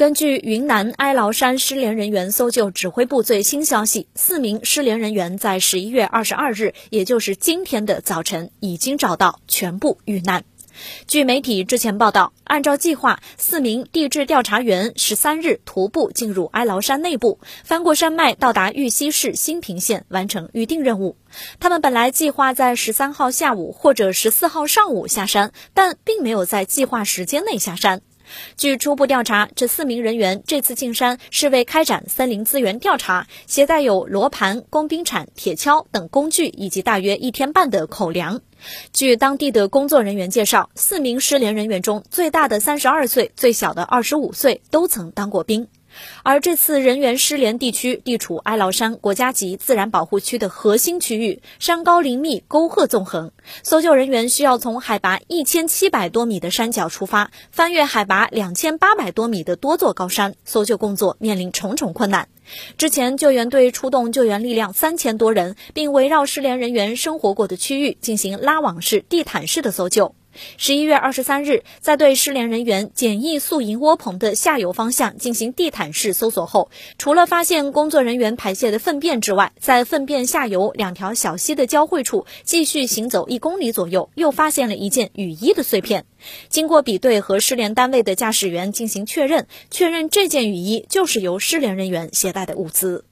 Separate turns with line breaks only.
根据云南哀牢山失联人员搜救指挥部最新消息，四名失联人员在十一月二十二日，也就是今天的早晨已经找到，全部遇难。据媒体之前报道，按照计划，四名地质调查员十三日徒步进入哀牢山内部，翻过山脉，到达玉溪市新平县，完成预定任务。他们本来计划在十三号下午或者十四号上午下山，但并没有在计划时间内下山。据初步调查，这四名人员这次进山是为开展森林资源调查，携带有罗盘、工兵铲、铁锹等工具，以及大约一天半的口粮。据当地的工作人员介绍，四名失联人员中，最大的三十二岁，最小的二十五岁，都曾当过兵。而这次人员失联地区地处哀牢山国家级自然保护区的核心区域，山高林密，沟壑纵横。搜救人员需要从海拔一千七百多米的山脚出发，翻越海拔两千八百多米的多座高山，搜救工作面临重重困难。之前，救援队出动救援力量三千多人，并围绕失联人员生活过的区域进行拉网式、地毯式的搜救。十一月二十三日，在对失联人员简易宿营窝棚的下游方向进行地毯式搜索后，除了发现工作人员排泄的粪便之外，在粪便下游两条小溪的交汇处继续行走一公里左右，又发现了一件雨衣的碎片。经过比对和失联单位的驾驶员进行确认，确认这件雨衣就是由失联人员携带的物资。